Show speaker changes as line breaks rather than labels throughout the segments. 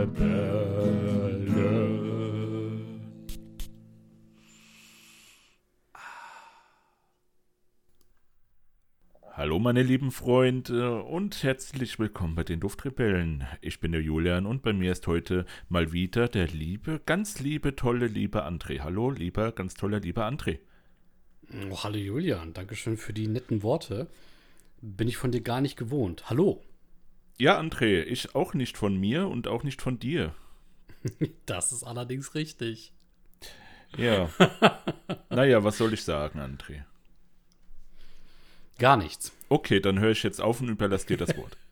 Duftrebellen. Hallo meine lieben Freunde und herzlich willkommen bei den Duftrebellen. Ich bin der Julian und bei mir ist heute mal wieder der liebe, ganz liebe, tolle, liebe André. Hallo, lieber, ganz toller, lieber André.
Oh, hallo Julian, Dankeschön für die netten Worte. Bin ich von dir gar nicht gewohnt. Hallo.
Ja, André, ich auch nicht von mir und auch nicht von dir.
Das ist allerdings richtig.
Ja. naja, was soll ich sagen, André?
Gar nichts.
Okay, dann höre ich jetzt auf und überlasse dir das Wort.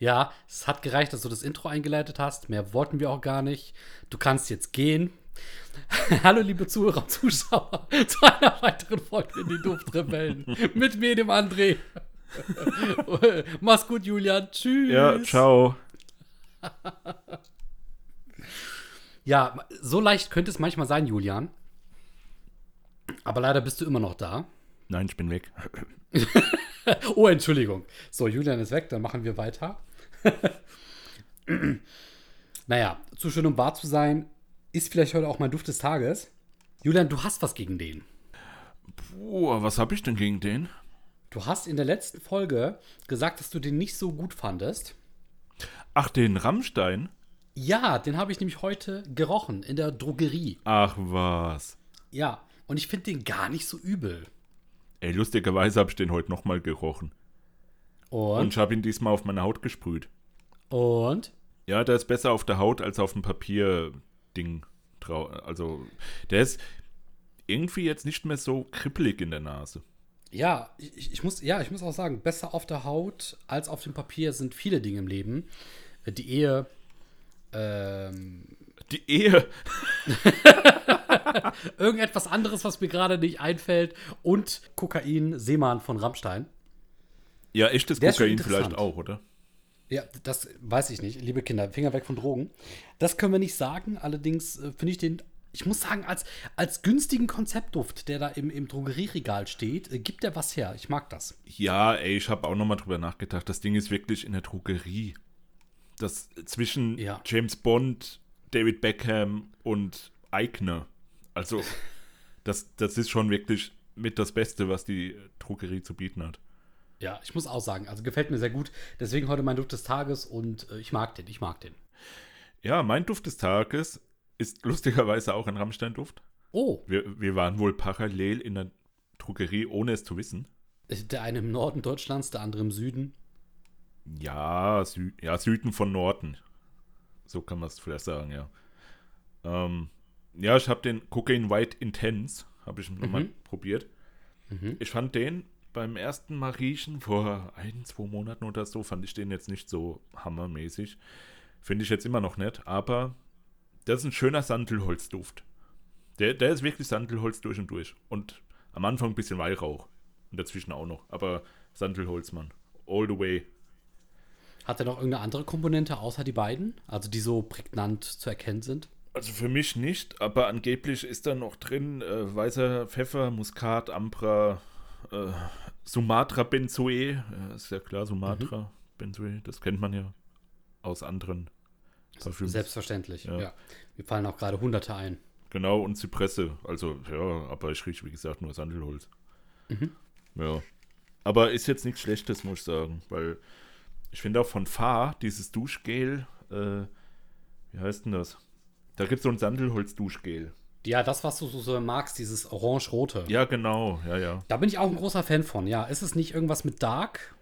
Ja, es hat gereicht, dass du das Intro eingeleitet hast. Mehr wollten wir auch gar nicht. Du kannst jetzt gehen. Hallo, liebe Zuhörer und Zuschauer, zu einer weiteren Folge in die Duftrebellen. Mit mir, dem André. Mach's gut, Julian. Tschüss.
Ja, ciao.
Ja, so leicht könnte es manchmal sein, Julian. Aber leider bist du immer noch da.
Nein, ich bin weg.
Oh, Entschuldigung. So, Julian ist weg, dann machen wir weiter. naja, zu schön, um wahr zu sein, ist vielleicht heute auch mein Duft des Tages. Julian, du hast was gegen den.
Boah, was habe ich denn gegen den?
Du hast in der letzten Folge gesagt, dass du den nicht so gut fandest.
Ach, den Rammstein?
Ja, den habe ich nämlich heute gerochen in der Drogerie.
Ach was.
Ja, und ich finde den gar nicht so übel.
Ey, lustigerweise habe ich den heute nochmal gerochen. Und
Und?
ich habe ihn diesmal auf meine Haut gesprüht.
Und?
Ja, der ist besser auf der Haut als auf dem Papierding. Also, der ist irgendwie jetzt nicht mehr so kribbelig in der Nase.
Ja, ich, ich muss, ja, ich muss auch sagen, besser auf der Haut als auf dem Papier sind viele Dinge im Leben. Äh, Die Ehe, ähm,
Die Ehe.
irgendetwas anderes, was mir gerade nicht einfällt und Kokain, Seemann von Rammstein.
Ja, echtes
Der
Kokain vielleicht auch, oder?
Ja, das weiß ich nicht. Liebe Kinder, Finger weg von Drogen. Das können wir nicht sagen. Allerdings äh, finde ich den, ich muss sagen, als, als günstigen Konzeptduft, der da im, im Drogerieregal steht, äh, gibt er was her. Ich mag das.
Ja, ey, ich habe auch nochmal drüber nachgedacht. Das Ding ist wirklich in der Drogerie. Das zwischen
Ja.
James Bond, David Beckham und Eigner. Also, das, das ist schon wirklich mit das Beste, was die Drogerie zu bieten hat.
Ja, ich muss auch sagen, also gefällt mir sehr gut. Deswegen heute mein Duft des Tages und äh, ich mag den, ich mag den.
Ja, mein Duft des Tages ist lustigerweise auch ein Rammstein-Duft.
Oh,
Wir, wir waren wohl parallel in der Drogerie, ohne es zu wissen.
der eine im Norden Deutschlands, der andere im Süden.
Ja, Sü ja Süden von Norden. So kann man es vielleicht sagen, ja. Ähm, ja, ich habe den Cocaine White Intense, habe ich nochmal
Mhm.
probiert. Ich fand den beim ersten Mal riechen, vor ein, zwei Monaten oder so, fand ich den jetzt nicht so hammermäßig. Finde ich jetzt immer noch nicht, aber das ist ein schöner Sandelholzduft. Der, der ist wirklich Sandelholz durch und durch. Und am Anfang ein bisschen Weihrauch. Und dazwischen auch noch. Aber Sandelholz, Mann. All the way.
Hat er noch irgendeine andere Komponente außer die beiden? Also die so prägnant zu erkennen sind?
Also für mich nicht, aber angeblich ist da noch drin äh, weißer Pfeffer, Muskat, Ambra, äh, Sumatra Benzoe. Ja, ist ja klar, Sumatra Benzoe, das kennt man ja aus anderen Parfüms.
Selbstverständlich,
Ja.
ja. Mir fallen auch gerade Hunderte ein.
Genau, und Zypresse. Also, ja, aber ich rieche, wie gesagt, nur Sandelholz. Ja. Aber ist jetzt nichts Schlechtes, muss ich sagen, weil ich finde auch von Fa, dieses Duschgel, äh, wie heißt denn das? Da gibt es so ein Sandelholz-Duschgel.
Ja, das, was du so, so magst, dieses orange-rote.
Ja, genau, ja, ja.
Da bin ich auch ein großer Fan von, ja. Ist es nicht irgendwas mit Dark?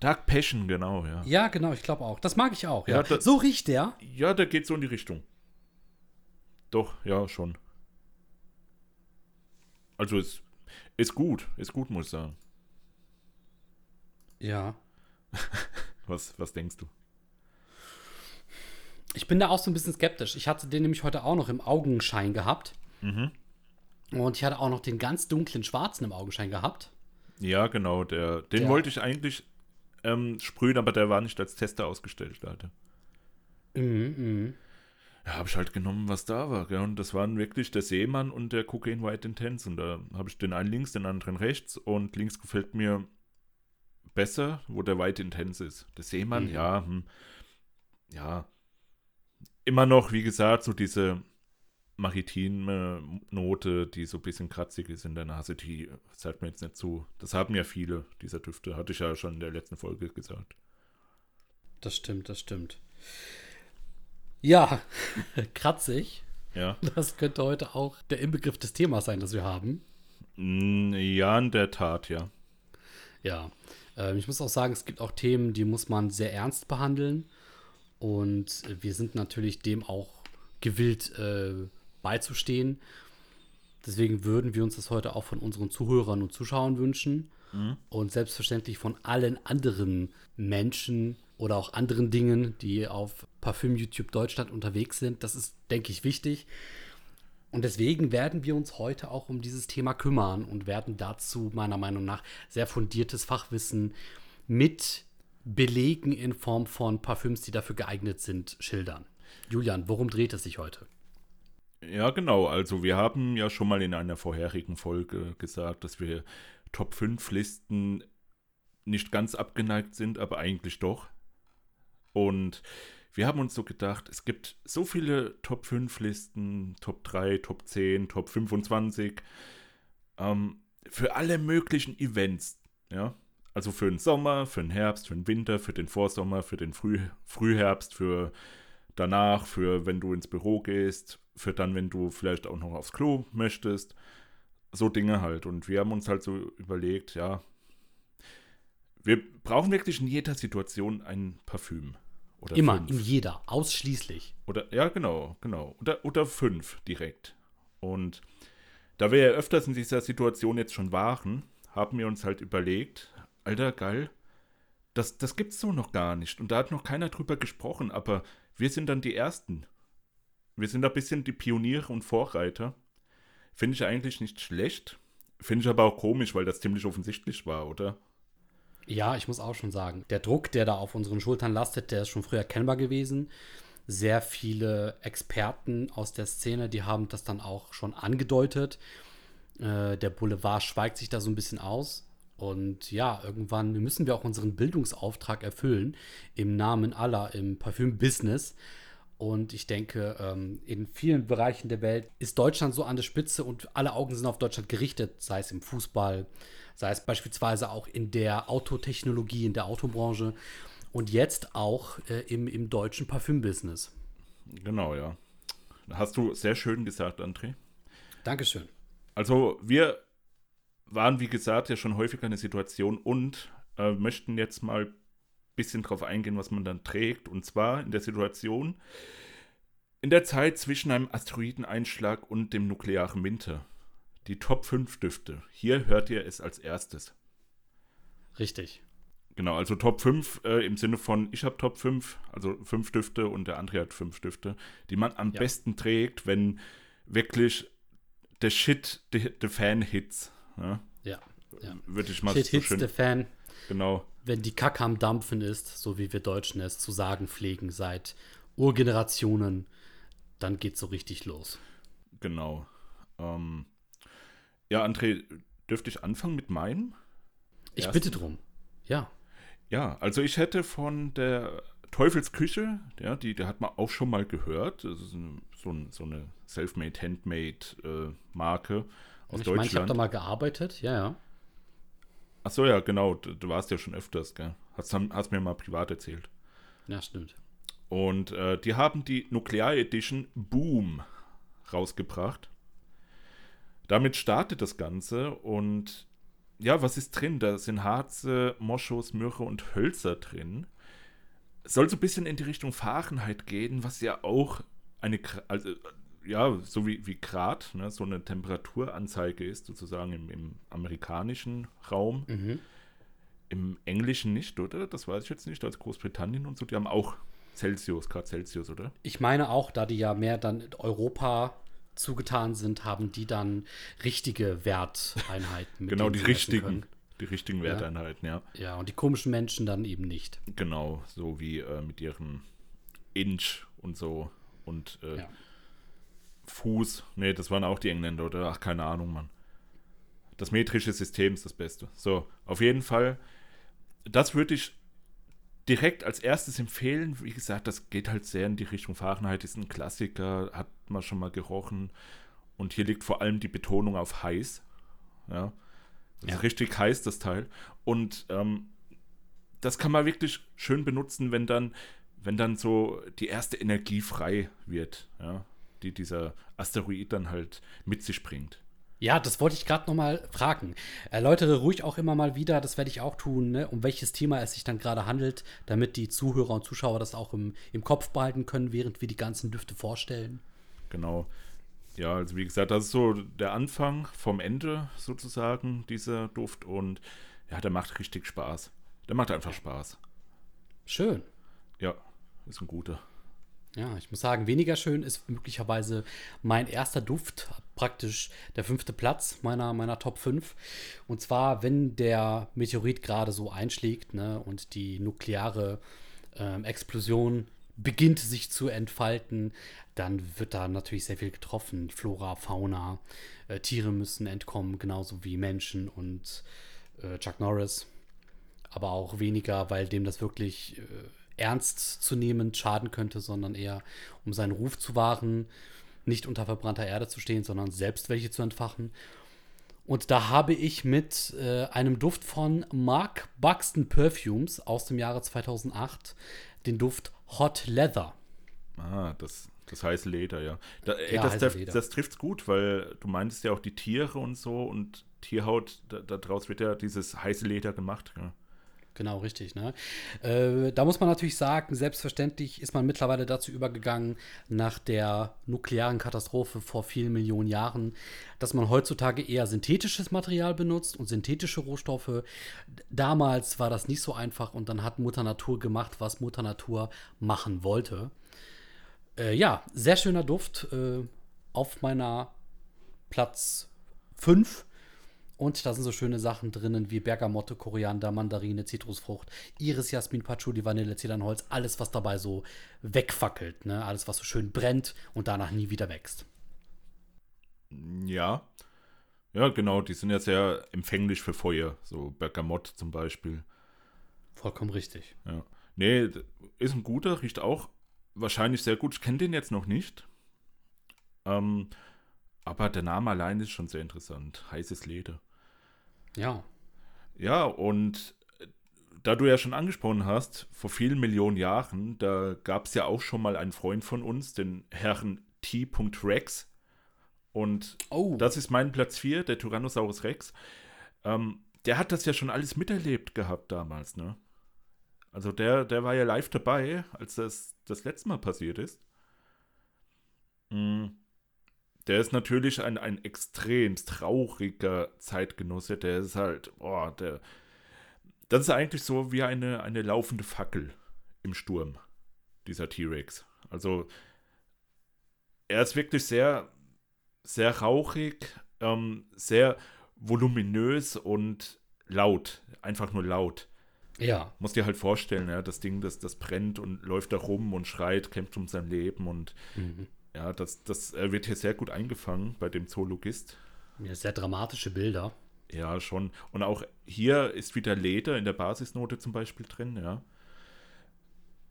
Dark Passion, genau, ja.
Ja, genau, ich glaube auch. Das mag ich auch, ja.
Ja, da-
so riecht der.
Ja, der geht so in die Richtung. Doch, ja, schon. Also ist, ist gut, ist gut, muss ich sagen.
Ja.
Was, was denkst du?
Ich bin da auch so ein bisschen skeptisch. Ich hatte den nämlich heute auch noch im Augenschein gehabt.
Mhm.
Und ich hatte auch noch den ganz dunklen schwarzen im Augenschein gehabt.
Ja, genau, der, den
Der-
wollte ich eigentlich ähm, sprühen, aber der war nicht als Tester ausgestellt, Leute.
Mhm, mhm.
Ja, habe ich halt genommen, was da war. Gell? Und das waren wirklich der Seemann und der Cocaine White Intense. Und da habe ich den einen links, den anderen rechts. Und links gefällt mir besser, wo der White Intense ist. Der Seemann,
Mhm.
ja, hm, ja, immer noch, wie gesagt, so diese maritime Note, die so ein bisschen kratzig ist in der Nase, die sagt mir jetzt nicht zu. Das haben ja viele dieser Düfte, hatte ich ja schon in der letzten Folge gesagt.
Das stimmt, das stimmt. Ja, kratzig.
Ja.
Das könnte heute auch der Inbegriff des Themas sein, das wir haben.
Mm, ja, in der Tat, ja.
Ja. Ähm, ich muss auch sagen, es gibt auch Themen, die muss man sehr ernst behandeln. Und wir sind natürlich dem auch gewillt äh, beizustehen. Deswegen würden wir uns das heute auch von unseren Zuhörern und Zuschauern wünschen. Mhm. Und selbstverständlich von allen anderen Menschen oder auch anderen Dingen, die auf Parfüm YouTube Deutschland unterwegs sind. Das ist, denke ich, wichtig. Und deswegen werden wir uns heute auch um dieses Thema kümmern und werden dazu meiner Meinung nach sehr fundiertes Fachwissen mit Belegen in Form von Parfüms, die dafür geeignet sind, schildern. Julian, worum dreht es sich heute?
Ja, genau. Also wir haben ja schon mal in einer vorherigen Folge gesagt, dass wir Top 5 Listen nicht ganz abgeneigt sind, aber eigentlich doch. Und wir haben uns so gedacht, es gibt so viele Top 5 Listen, Top 3, Top 10, Top 25, ähm, für alle möglichen Events, ja. Also für den Sommer, für den Herbst, für den Winter, für den Vorsommer, für den Früh Frühherbst, für danach, für wenn du ins Büro gehst, für dann, wenn du vielleicht auch noch aufs Klo möchtest. So Dinge halt. Und wir haben uns halt so überlegt, ja, wir brauchen wirklich in jeder Situation ein Parfüm.
Oder Immer, fünf. in jeder, ausschließlich.
Oder, ja, genau, genau. Oder, oder fünf direkt. Und da wir ja öfters in dieser Situation jetzt schon waren, haben wir uns halt überlegt, Alter, geil, das, das gibt's so noch gar nicht. Und da hat noch keiner drüber gesprochen, aber wir sind dann die Ersten. Wir sind ein bisschen die Pioniere und Vorreiter. Finde ich eigentlich nicht schlecht. Finde ich aber auch komisch, weil das ziemlich offensichtlich war, oder?
Ja, ich muss auch schon sagen, der Druck, der da auf unseren Schultern lastet, der ist schon früher erkennbar gewesen. Sehr viele Experten aus der Szene, die haben das dann auch schon angedeutet. Äh, der Boulevard schweigt sich da so ein bisschen aus. Und ja, irgendwann müssen wir auch unseren Bildungsauftrag erfüllen im Namen aller im Parfüm-Business. Und ich denke, ähm, in vielen Bereichen der Welt ist Deutschland so an der Spitze und alle Augen sind auf Deutschland gerichtet, sei es im Fußball, sei es beispielsweise auch in der Autotechnologie, in der Autobranche und jetzt auch äh, im, im deutschen Parfüm-Business.
Genau, ja. Hast du sehr schön gesagt, André.
Dankeschön.
Also wir waren, wie gesagt, ja schon häufiger eine Situation und äh, möchten jetzt mal bisschen drauf eingehen, was man dann trägt. Und zwar in der Situation, in der Zeit zwischen einem Asteroideneinschlag und dem nuklearen Winter. Die Top 5 Düfte. Hier hört ihr es als erstes.
Richtig.
Genau, also Top 5 äh, im Sinne von, ich habe Top 5, also 5 Düfte und der andere hat 5 Düfte, die man am ja. besten trägt, wenn wirklich der Shit, der Fan-Hits
ja, ja. ja.
Würde ich mal
Shit so hits schön, the fan.
Genau.
Wenn die Kacke am Dampfen ist, so wie wir Deutschen es zu sagen pflegen, seit Urgenerationen, dann geht's so richtig los.
Genau. Ähm, ja, André, dürfte ich anfangen mit meinem?
Ich ersten? bitte drum. Ja.
Ja, also ich hätte von der Teufelsküche, ja, die, die hat man auch schon mal gehört. Das ist eine, so, ein, so, eine Selfmade, Handmade äh, Marke
aus ich Deutschland. Mein, ich habe da mal gearbeitet, ja, ja.
Ach so, ja, genau. Du, du warst ja schon öfters, gell? Hast, hast mir mal privat erzählt.
Ja, stimmt.
Und äh, die haben die Nuklear Edition Boom rausgebracht. Damit startet das Ganze und ja, was ist drin? Da sind Harze, Moschus, Myrrhe und Hölzer drin. Soll so ein bisschen in die Richtung Fahrenheit gehen, was ja auch eine, also ja, so wie, wie Grad, ne, so eine Temperaturanzeige ist, sozusagen im, im amerikanischen Raum. Mhm. Im Englischen nicht, oder? Das weiß ich jetzt nicht, als Großbritannien und so, die haben auch Celsius, Grad Celsius, oder?
Ich meine auch, da die ja mehr dann Europa zugetan sind, haben die dann richtige Werteinheiten.
genau, die richtigen, die richtigen Werteinheiten, ja.
ja. Ja, und die komischen Menschen dann eben nicht.
Genau, so wie äh, mit ihrem Inch und so und äh, ja. Fuß. Nee, das waren auch die Engländer, oder? Ach, keine Ahnung, Mann. Das metrische System ist das Beste. So, auf jeden Fall, das würde ich direkt als erstes empfehlen, wie gesagt, das geht halt sehr in die Richtung Fahrenheit, ist ein Klassiker, hat man schon mal gerochen. Und hier liegt vor allem die Betonung auf heiß. Ja. Das ja. ist richtig heiß, das Teil. Und ähm, das kann man wirklich schön benutzen, wenn dann, wenn dann so die erste Energie frei wird, ja, die dieser Asteroid dann halt mit sich bringt.
Ja, das wollte ich gerade noch mal fragen. Erläutere ruhig auch immer mal wieder, das werde ich auch tun, ne, um welches Thema es sich dann gerade handelt, damit die Zuhörer und Zuschauer das auch im, im Kopf behalten können, während wir die ganzen Düfte vorstellen.
Genau. Ja, also wie gesagt, das ist so der Anfang vom Ende sozusagen, dieser Duft. Und ja, der macht richtig Spaß. Der macht einfach Spaß.
Schön.
Ja, ist ein guter.
Ja, ich muss sagen, weniger schön ist möglicherweise mein erster Duft, praktisch der fünfte Platz meiner, meiner Top 5. Und zwar, wenn der Meteorit gerade so einschlägt ne, und die nukleare äh, Explosion beginnt sich zu entfalten, dann wird da natürlich sehr viel getroffen. Flora, Fauna, äh, Tiere müssen entkommen, genauso wie Menschen und äh, Chuck Norris. Aber auch weniger, weil dem das wirklich äh, ernst zu nehmen schaden könnte, sondern eher um seinen Ruf zu wahren, nicht unter verbrannter Erde zu stehen, sondern selbst welche zu entfachen. Und da habe ich mit äh, einem Duft von Mark Buxton Perfumes aus dem Jahre 2008 den Duft Hot Leather.
Ah, das, das heiße Leder, ja. Da, ey, ja, das, das, das trifft gut, weil du meintest ja auch die Tiere und so und Tierhaut, daraus da wird ja dieses heiße Leder gemacht. Ja.
Genau, richtig. Ne? Äh, da muss man natürlich sagen, selbstverständlich ist man mittlerweile dazu übergegangen, nach der nuklearen Katastrophe vor vielen Millionen Jahren, dass man heutzutage eher synthetisches Material benutzt und synthetische Rohstoffe. Damals war das nicht so einfach und dann hat Mutter Natur gemacht, was Mutter Natur machen wollte. Äh, ja, sehr schöner Duft äh, auf meiner Platz 5 und da sind so schöne Sachen drinnen wie Bergamotte, Koriander, Mandarine, Zitrusfrucht, Iris, Jasmin, Patchouli, Vanille, Zedernholz. Alles, was dabei so wegfackelt. Ne? Alles, was so schön brennt und danach nie wieder wächst.
Ja. Ja, genau. Die sind ja sehr empfänglich für Feuer. So Bergamott zum Beispiel.
Vollkommen richtig.
Ja. Nee, ist ein guter, riecht auch wahrscheinlich sehr gut. Ich kenne den jetzt noch nicht. Ähm, aber der Name allein ist schon sehr interessant. Heißes Leder.
Ja.
Ja, und äh, da du ja schon angesprochen hast, vor vielen Millionen Jahren, da gab es ja auch schon mal einen Freund von uns, den Herrn T. Rex. Und oh. das ist mein Platz 4, der Tyrannosaurus Rex. Ähm, der hat das ja schon alles miterlebt gehabt damals, ne? Also der, der war ja live dabei, als das das letzte Mal passiert ist. Mhm. Der ist natürlich ein, ein extremst trauriger Zeitgenosse. Der ist halt, boah, der. Das ist eigentlich so wie eine, eine laufende Fackel im Sturm, dieser T-Rex. Also, er ist wirklich sehr, sehr rauchig, ähm, sehr voluminös und laut. Einfach nur laut.
Ja.
Muss dir halt vorstellen, ja, das Ding, das, das brennt und läuft da rum und schreit, kämpft um sein Leben und mhm. Ja, das, das wird hier sehr gut eingefangen bei dem Zoologist.
Ja, sehr dramatische Bilder.
Ja, schon. Und auch hier ist wieder Leder in der Basisnote zum Beispiel drin, ja.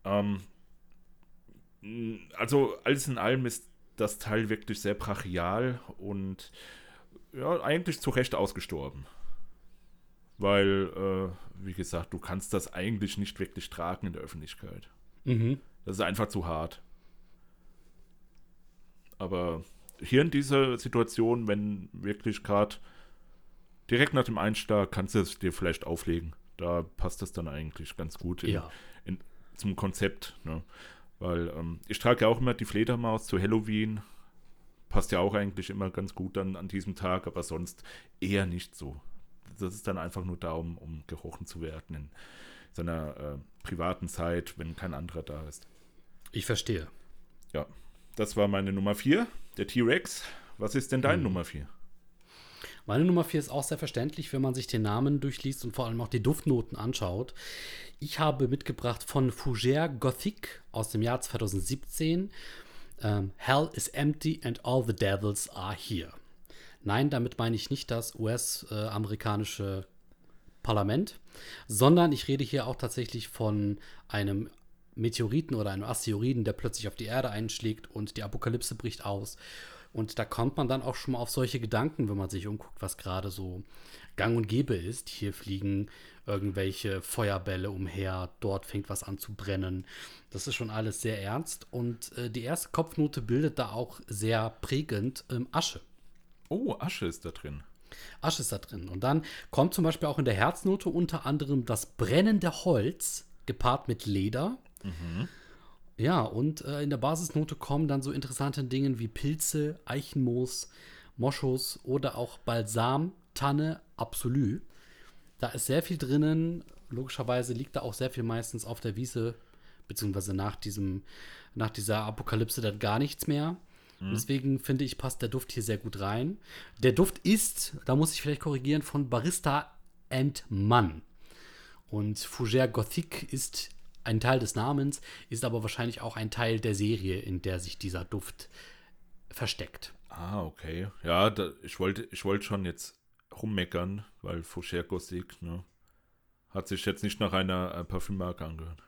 Ähm, also alles in allem ist das Teil wirklich sehr brachial und ja, eigentlich zu Recht ausgestorben. Weil, äh, wie gesagt, du kannst das eigentlich nicht wirklich tragen in der Öffentlichkeit. Mhm. Das ist einfach zu hart. Aber hier in dieser Situation, wenn wirklich gerade direkt nach dem Einschlag kannst du es dir vielleicht auflegen. Da passt es dann eigentlich ganz gut in,
ja.
in, zum Konzept. Ne? Weil ähm, ich trage ja auch immer die Fledermaus zu Halloween. Passt ja auch eigentlich immer ganz gut dann an diesem Tag, aber sonst eher nicht so. Das ist dann einfach nur da, um, um gerochen zu werden in seiner äh, privaten Zeit, wenn kein anderer da ist.
Ich verstehe.
Ja. Das war meine Nummer 4, der T-Rex. Was ist denn deine hm. Nummer 4?
Meine Nummer 4 ist auch sehr verständlich, wenn man sich den Namen durchliest und vor allem auch die Duftnoten anschaut. Ich habe mitgebracht von Fougère Gothic aus dem Jahr 2017. Ähm, Hell is empty and all the devils are here. Nein, damit meine ich nicht das US-amerikanische Parlament, sondern ich rede hier auch tatsächlich von einem Meteoriten oder einem Asteroiden, der plötzlich auf die Erde einschlägt und die Apokalypse bricht aus. Und da kommt man dann auch schon mal auf solche Gedanken, wenn man sich umguckt, was gerade so gang und gäbe ist. Hier fliegen irgendwelche Feuerbälle umher, dort fängt was an zu brennen. Das ist schon alles sehr ernst. Und äh, die erste Kopfnote bildet da auch sehr prägend ähm, Asche.
Oh, Asche ist da drin.
Asche ist da drin. Und dann kommt zum Beispiel auch in der Herznote unter anderem das brennende Holz gepaart mit Leder. Mhm. Ja, und äh, in der Basisnote kommen dann so interessante Dinge wie Pilze, Eichenmoos, Moschus oder auch Balsam, Tanne, Absolut. Da ist sehr viel drinnen. Logischerweise liegt da auch sehr viel meistens auf der Wiese, beziehungsweise nach diesem, nach dieser Apokalypse dann gar nichts mehr. Mhm. Deswegen finde ich, passt der Duft hier sehr gut rein. Der Duft ist, da muss ich vielleicht korrigieren, von Barista and Mann. Und Fougère Gothique ist ein Teil des Namens, ist aber wahrscheinlich auch ein Teil der Serie, in der sich dieser Duft versteckt.
Ah, okay. Ja, da, ich wollte ich wollt schon jetzt rummeckern, weil Fougère Gothique, ne, hat sich jetzt nicht nach einer äh, Parfümmarke angehört.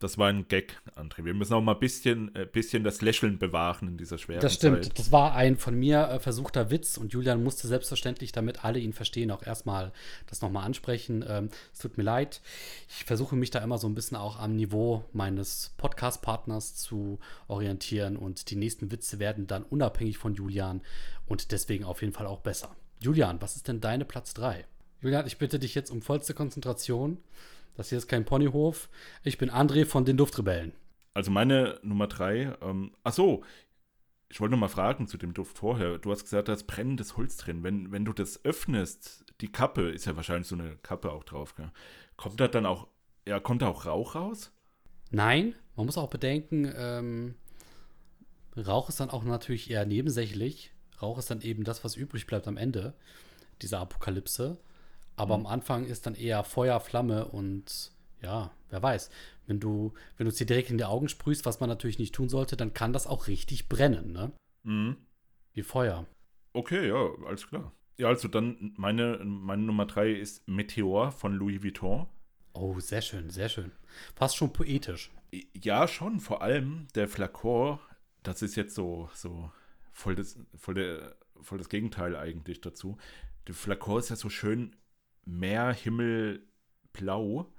Das war ein Gag, André. Wir müssen auch mal ein bisschen, äh, bisschen das Lächeln bewahren in dieser schweren
Das stimmt.
Zeit.
Das war ein von mir äh, versuchter Witz und Julian musste selbstverständlich, damit alle ihn verstehen, auch erstmal das nochmal ansprechen. Ähm, es tut mir leid. Ich versuche mich da immer so ein bisschen auch am Niveau meines Podcast-Partners zu orientieren und die nächsten Witze werden dann unabhängig von Julian und deswegen auf jeden Fall auch besser. Julian, was ist denn deine Platz 3? Julian, ich bitte dich jetzt um vollste Konzentration. Das hier ist kein Ponyhof. Ich bin André von den Duftrebellen.
Also meine Nummer 3, ähm, ach so, ich wollte noch mal fragen zu dem Duft vorher. Du hast gesagt, da ist brennendes Holz drin. Wenn, wenn du das öffnest, die Kappe, ist ja wahrscheinlich so eine Kappe auch drauf, gell? kommt da dann auch, ja, kommt da auch Rauch raus?
Nein, man muss auch bedenken, ähm, Rauch ist dann auch natürlich eher nebensächlich. Rauch ist dann eben das, was übrig bleibt am Ende dieser Apokalypse. Aber mhm. am Anfang ist dann eher Feuer, Flamme und ja, wer weiß. Wenn du, wenn du es dir direkt in die Augen sprühst, was man natürlich nicht tun sollte, dann kann das auch richtig brennen, ne? Mhm. Wie Feuer.
Okay, ja, alles klar. Ja, also dann meine, meine Nummer drei ist Meteor von Louis Vuitton.
Oh, sehr schön, sehr schön. Fast schon poetisch.
Ja, schon. Vor allem der Flakor, das ist jetzt so, so voll das, voll, der, voll das Gegenteil eigentlich dazu. Der Flakor ist ja so schön Meer, Himmel, Blau.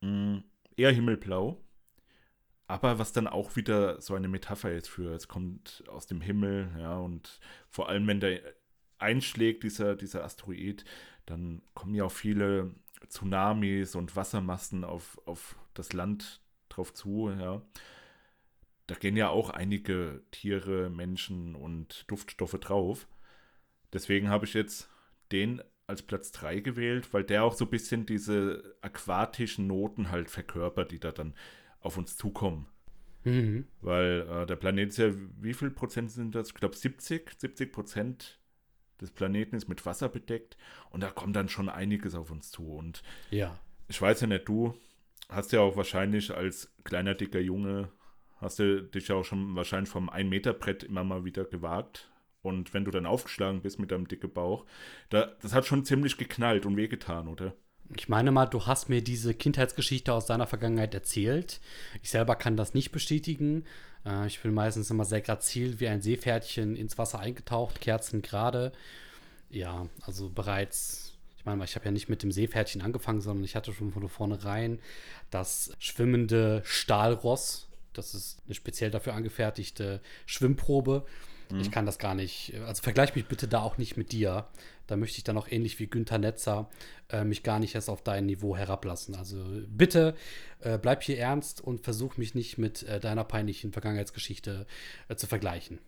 Mm, eher Himmelblau. Aber was dann auch wieder so eine Metapher ist für, es kommt aus dem Himmel, ja, und vor allem, wenn der einschlägt, dieser, dieser Asteroid, dann kommen ja auch viele Tsunamis und Wassermassen auf, auf das Land drauf zu, ja da gehen ja auch einige Tiere, Menschen und Duftstoffe drauf. Deswegen habe ich jetzt den als Platz 3 gewählt, weil der auch so ein bisschen diese aquatischen Noten halt verkörpert, die da dann auf uns zukommen. Mhm. Weil äh, der Planet ist ja, wie viel Prozent sind das? Ich glaube 70, 70 Prozent des Planeten ist mit Wasser bedeckt und da kommt dann schon einiges auf uns zu. Und
ja.
ich weiß ja nicht, du hast ja auch wahrscheinlich als kleiner, dicker Junge hast du dich ja auch schon wahrscheinlich vom 1-Meter-Brett immer mal wieder gewagt. Und wenn du dann aufgeschlagen bist mit deinem dicken Bauch, da, das hat schon ziemlich geknallt und wehgetan, oder?
Ich meine mal, du hast mir diese Kindheitsgeschichte aus deiner Vergangenheit erzählt. Ich selber kann das nicht bestätigen. Äh, ich bin meistens immer sehr grazil wie ein Seepferdchen ins Wasser eingetaucht, Kerzen gerade. Ja, also bereits, ich meine mal, ich habe ja nicht mit dem Seepferdchen angefangen, sondern ich hatte schon von vornherein das schwimmende Stahlross das ist eine speziell dafür angefertigte Schwimmprobe. Mhm. Ich kann das gar nicht. Also vergleich mich bitte da auch nicht mit dir. Da möchte ich dann auch ähnlich wie Günther Netzer äh, mich gar nicht erst auf dein Niveau herablassen. Also bitte äh, bleib hier ernst und versuch mich nicht mit äh, deiner peinlichen Vergangenheitsgeschichte äh, zu vergleichen.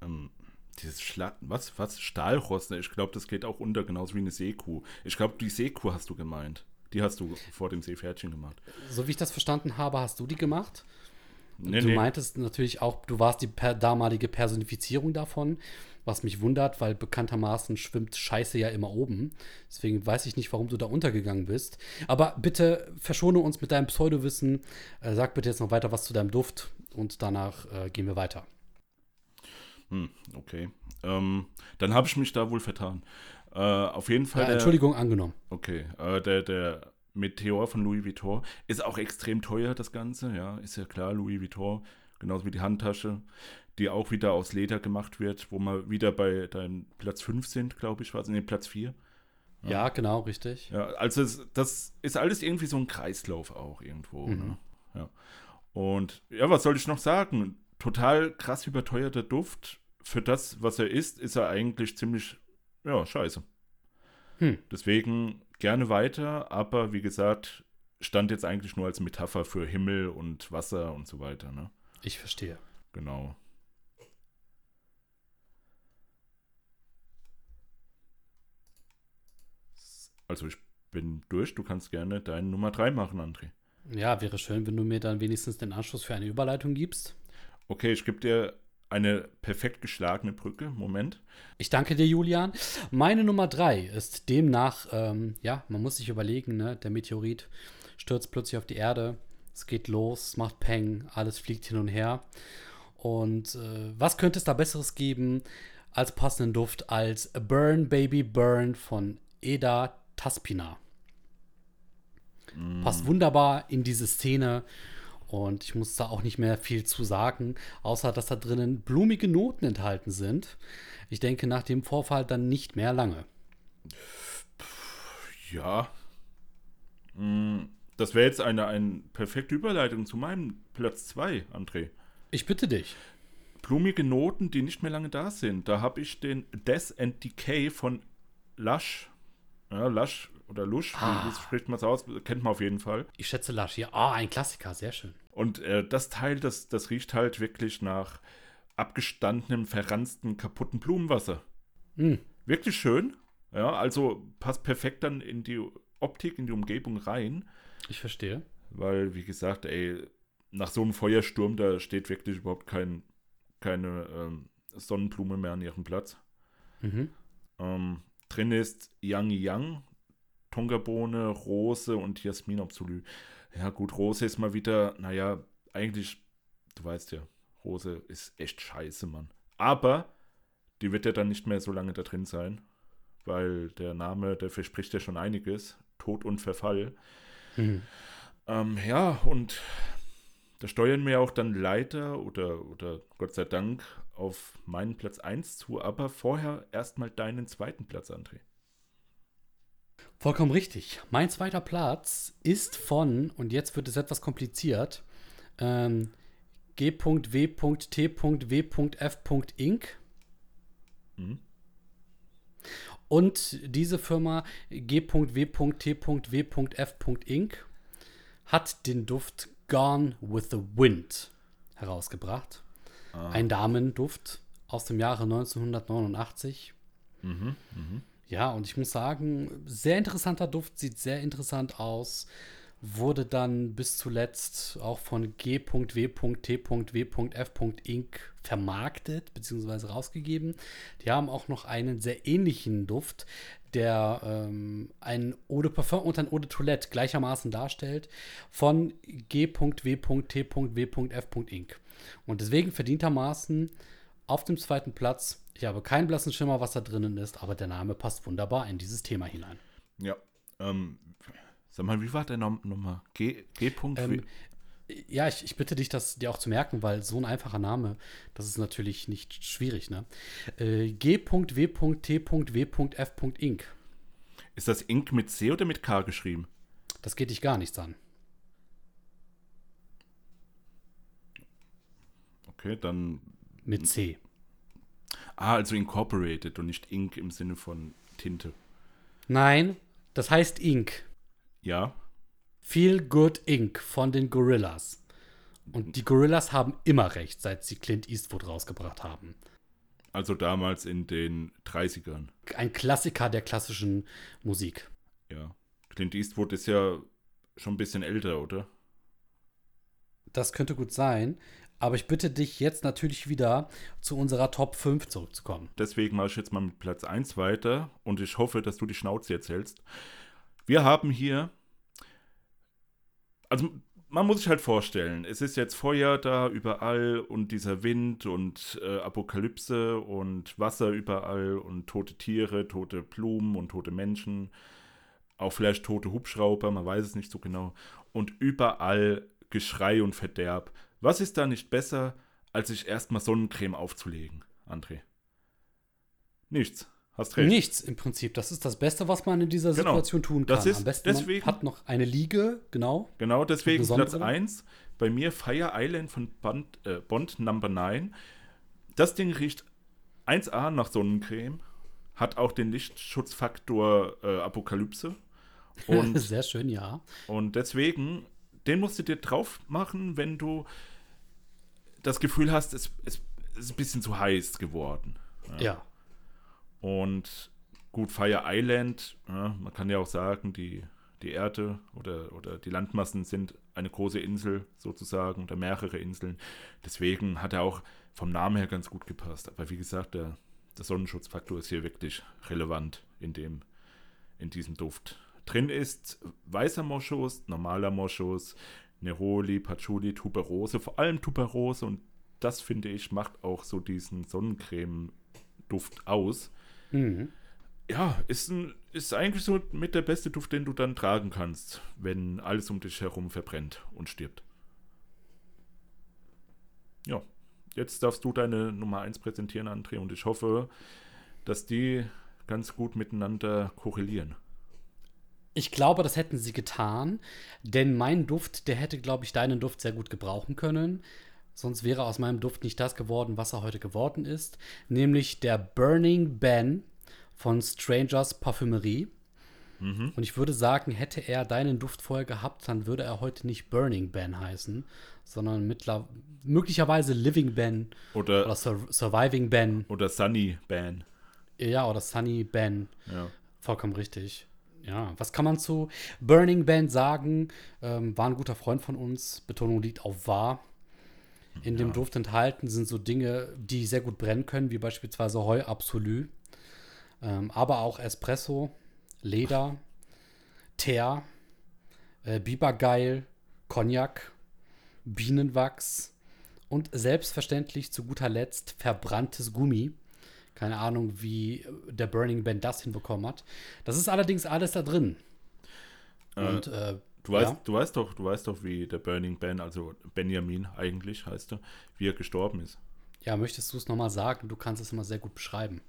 Ähm, dieses Schla was, was? Stahlrost, ne? Ich glaube, das geht auch unter, genauso wie eine Seekuh. Ich glaube, die Seekuh hast du gemeint. Die hast du vor dem Seepferdchen gemacht.
So wie ich das verstanden habe, hast du die gemacht.
Nee,
du
nee.
meintest natürlich auch, du warst die per damalige Personifizierung davon, was mich wundert, weil bekanntermaßen schwimmt Scheiße ja immer oben. Deswegen weiß ich nicht, warum du da untergegangen bist. Aber bitte verschone uns mit deinem Pseudowissen. Äh, sag bitte jetzt noch weiter was zu deinem Duft und danach äh, gehen wir weiter.
Hm, okay. Ähm, dann habe ich mich da wohl vertan. Äh, auf jeden Fall.
Ja,
der,
Entschuldigung, angenommen.
Okay, äh, der, der Meteor von Louis Vuitton ist auch extrem teuer, das Ganze, ja, ist ja klar, Louis Vuitton, genauso wie die Handtasche, die auch wieder aus Leder gemacht wird, wo wir wieder bei deinem Platz 5 sind, glaube ich, war es, nee, Platz 4.
Ja, ja, genau, richtig.
Ja, also es, das ist alles irgendwie so ein Kreislauf auch irgendwo. Mhm. Ne? Ja. Und ja, was soll ich noch sagen? Total krass überteuerter Duft. Für das, was er ist, ist er eigentlich ziemlich, ja, scheiße. Hm. Deswegen gerne weiter, aber wie gesagt, stand jetzt eigentlich nur als Metapher für Himmel und Wasser und so weiter. Ne?
Ich verstehe.
Genau. Also ich bin durch, du kannst gerne deine Nummer 3 machen, André.
Ja, wäre schön, wenn du mir dann wenigstens den Anschluss für eine Überleitung gibst.
Okay, ich gebe dir eine perfekt geschlagene Brücke. Moment.
Ich danke dir, Julian. Meine Nummer drei ist demnach, ähm, ja, man muss sich überlegen, ne? der Meteorit stürzt plötzlich auf die Erde, es geht los, macht Peng, alles fliegt hin und her. Und äh, was könnte es da Besseres geben als passenden Duft als Burn Baby Burn von Eda Taspina? Mm. Passt wunderbar in diese Szene und ich muss da auch nicht mehr viel zu sagen, außer dass da drinnen blumige Noten enthalten sind. Ich denke nach dem Vorfall dann nicht mehr lange.
Ja. Hm, das wäre jetzt eine, eine perfekte Überleitung zu meinem Platz 2, André.
Ich bitte dich.
Blumige Noten, die nicht mehr lange da sind. Da habe ich den Death and Decay von Lush. Ja, Lush oder Lush, ah. wie spricht man es aus? Kennt man auf jeden Fall.
Ich schätze Lush, ja. Ah, oh, ein Klassiker, sehr schön.
Und äh, das Teil, das, das riecht halt wirklich nach abgestandenem, verranzten, kaputten Blumenwasser. Mm. Wirklich schön. Ja, also passt perfekt dann in die Optik, in die Umgebung rein.
Ich verstehe.
Weil, wie gesagt, ey, nach so einem Feuersturm, da steht wirklich überhaupt kein, keine ähm, Sonnenblume mehr an ihrem Platz. Mhm. Ähm, drin ist Yang Yang, Tongabohne, Rose und Jasmin Absolu. Ja, gut, Rose ist mal wieder, naja, eigentlich, du weißt ja, Rose ist echt scheiße, Mann. Aber die wird ja dann nicht mehr so lange da drin sein, weil der Name, der verspricht ja schon einiges. Tod und Verfall. Mhm. Ähm, ja, und da steuern wir auch dann leider oder, oder Gott sei Dank auf meinen Platz 1 zu, aber vorher erstmal deinen zweiten Platz, André.
Vollkommen richtig. Mein zweiter Platz ist von, und jetzt wird es etwas kompliziert, ähm, G.W.T.W.F.Inc. Mhm. Und diese Firma G.W.T.W.F.Inc. hat den Duft Gone with the Wind herausgebracht. Ah. Ein Damenduft aus dem Jahre 1989. Mhm, mh. Ja, und ich muss sagen, sehr interessanter Duft, sieht sehr interessant aus. Wurde dann bis zuletzt auch von G.W.T.W.F.Inc. vermarktet bzw. rausgegeben. Die haben auch noch einen sehr ähnlichen Duft, der ähm, ein Eau de Parfum und ein Eau de Toilette gleichermaßen darstellt, von G.W.T.W.F.Inc. Und deswegen verdientermaßen auf dem zweiten Platz ich habe keinen blassen Schimmer, was da drinnen ist, aber der Name passt wunderbar in dieses Thema hinein.
Ja. Ähm, sag mal, wie war der Name? G. G. Ähm,
ja, ich, ich, bitte dich, das dir auch zu merken, weil so ein einfacher Name, das ist natürlich nicht schwierig, ne? Äh, G.W.T.W.F.Inc.
Ist das Inc. mit C oder mit K geschrieben?
Das geht dich gar nichts an.
Okay, dann.
Mit C.
Ah, also Incorporated und nicht Ink im Sinne von Tinte.
Nein, das heißt Ink.
Ja.
Feel Good Ink von den Gorillas. Und die Gorillas haben immer recht, seit sie Clint Eastwood rausgebracht haben.
Also damals in den 30ern.
Ein Klassiker der klassischen Musik.
Ja. Clint Eastwood ist ja schon ein bisschen älter, oder?
Das könnte gut sein. Aber ich bitte dich jetzt natürlich wieder zu unserer Top 5 zurückzukommen.
Deswegen mache ich jetzt mal mit Platz 1 weiter und ich hoffe, dass du die Schnauze jetzt hältst. Wir haben hier, also man muss sich halt vorstellen, es ist jetzt Feuer da überall und dieser Wind und äh, Apokalypse und Wasser überall und tote Tiere, tote Blumen und tote Menschen, auch vielleicht tote Hubschrauber, man weiß es nicht so genau. Und überall Geschrei und Verderb. Was ist da nicht besser, als sich erstmal Sonnencreme aufzulegen, André? Nichts. Hast recht.
Nichts im Prinzip. Das ist das Beste, was man in dieser genau. Situation tun kann.
Das ist, Am besten deswegen,
man hat noch eine Liege, genau.
Genau, deswegen Platz 1 bei mir Fire Island von Bond, äh, Bond Number 9. Das Ding riecht 1A nach Sonnencreme, hat auch den Lichtschutzfaktor äh, Apokalypse.
Und, Sehr schön, ja.
Und deswegen, den musst du dir drauf machen, wenn du das Gefühl hast, es, es ist ein bisschen zu heiß geworden.
ja. ja.
Und gut, Fire Island, ja, man kann ja auch sagen, die, die Erde oder, oder die Landmassen sind eine große Insel sozusagen oder mehrere Inseln. Deswegen hat er auch vom Namen her ganz gut gepasst. Aber wie gesagt, der, der Sonnenschutzfaktor ist hier wirklich relevant in, dem, in diesem Duft. Drin ist weißer Moschus, normaler Moschus, Neroli, Patchouli, Tuberose, vor allem Tuberose und das finde ich macht auch so diesen Sonnencreme-Duft aus. Mhm. Ja, ist, ein, ist eigentlich so mit der beste Duft, den du dann tragen kannst, wenn alles um dich herum verbrennt und stirbt. Ja, jetzt darfst du deine Nummer 1 präsentieren, André, und ich hoffe, dass die ganz gut miteinander korrelieren.
Ich glaube, das hätten sie getan, denn mein Duft, der hätte, glaube ich, deinen Duft sehr gut gebrauchen können. Sonst wäre aus meinem Duft nicht das geworden, was er heute geworden ist, nämlich der Burning Ben von Strangers Parfümerie. Mhm. Und ich würde sagen, hätte er deinen Duft vorher gehabt, dann würde er heute nicht Burning Ben heißen, sondern mittler möglicherweise Living Ben
oder,
oder Sur Surviving Ben.
Oder Sunny Ben.
Ja, oder Sunny Ben.
Ja.
Vollkommen richtig. Ja, was kann man zu Burning Ben sagen? Ähm, war ein guter Freund von uns. Betonung liegt auf wahr. In ja. dem Duft enthalten sind so Dinge, die sehr gut brennen können, wie beispielsweise Heu Absolu, ähm, aber auch Espresso, Leder, Teer, äh, Bibergeil, Cognac, Bienenwachs und selbstverständlich zu guter Letzt verbranntes Gummi. Keine Ahnung, wie der Burning Band das hinbekommen hat. Das ist allerdings alles da drin.
Äh, und äh, Du weißt, ja. du weißt doch, du weißt doch, wie der Burning Ben, also Benjamin eigentlich heißt er, wie er gestorben ist.
Ja, möchtest du es nochmal sagen? Du kannst es immer sehr gut beschreiben.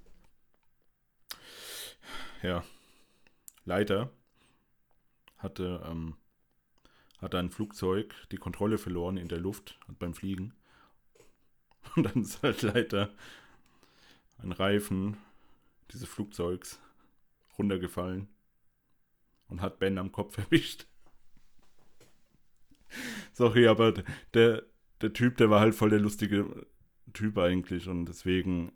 Ja. Leider hatte, ähm, hatte ein Flugzeug die Kontrolle verloren in der Luft beim Fliegen. Und dann ist halt leider ein Reifen dieses Flugzeugs runtergefallen und hat Ben am Kopf erwischt. Sorry, aber der, der Typ, der war halt voll der lustige Typ eigentlich und deswegen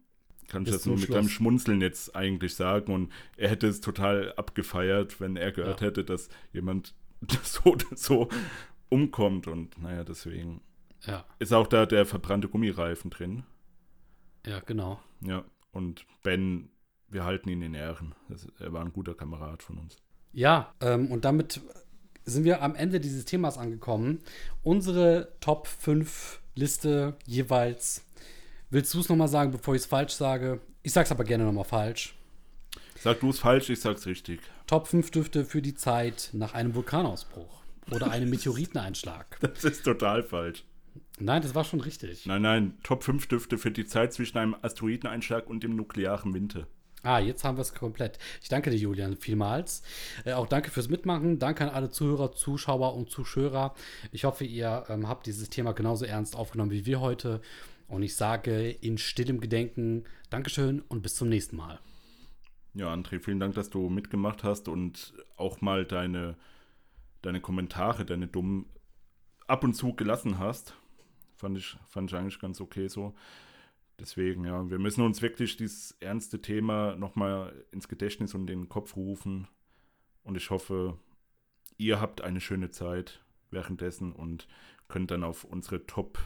kann ich das nur mit einem Schmunzeln jetzt eigentlich sagen und er hätte es total abgefeiert, wenn er gehört ja. hätte, dass jemand so, so umkommt und naja, deswegen
ja.
ist auch da der verbrannte Gummireifen drin.
Ja, genau.
Ja, und Ben, wir halten ihn in Ehren. Das, er war ein guter Kamerad von uns.
Ja, ähm, und damit sind wir am Ende dieses Themas angekommen. Unsere Top 5 Liste jeweils. Willst du es nochmal sagen, bevor ich es falsch sage? Ich sag's aber gerne nochmal falsch.
Sag du es falsch, ich sag's richtig.
Top 5 Düfte für die Zeit nach einem Vulkanausbruch oder einem Meteoriteneinschlag.
Das ist total falsch.
Nein, das war schon richtig.
Nein, nein, Top 5 Düfte für die Zeit zwischen einem Asteroideneinschlag und dem nuklearen Winter.
Ah, jetzt haben wir es komplett. Ich danke dir, Julian, vielmals. Äh, auch danke fürs Mitmachen. Danke an alle Zuhörer, Zuschauer und Zuschauer. Ich hoffe, ihr ähm, habt dieses Thema genauso ernst aufgenommen wie wir heute. Und ich sage in stillem Gedenken Dankeschön und bis zum nächsten Mal.
Ja, André, vielen Dank, dass du mitgemacht hast und auch mal deine, deine Kommentare, deine dummen ab und zu gelassen hast. Fand ich, fand ich eigentlich ganz okay so. Deswegen, ja, wir müssen uns wirklich dieses ernste Thema nochmal ins Gedächtnis und in den Kopf rufen. Und ich hoffe, ihr habt eine schöne Zeit währenddessen und könnt dann auf unsere Top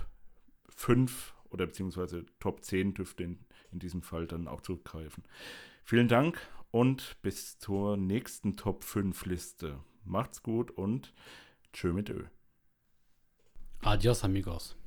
5 oder beziehungsweise Top 10 Düfte in, in diesem Fall dann auch zurückgreifen. Vielen Dank und bis zur nächsten Top 5 Liste. Macht's gut und tschö mit Ö.
Adios, amigos.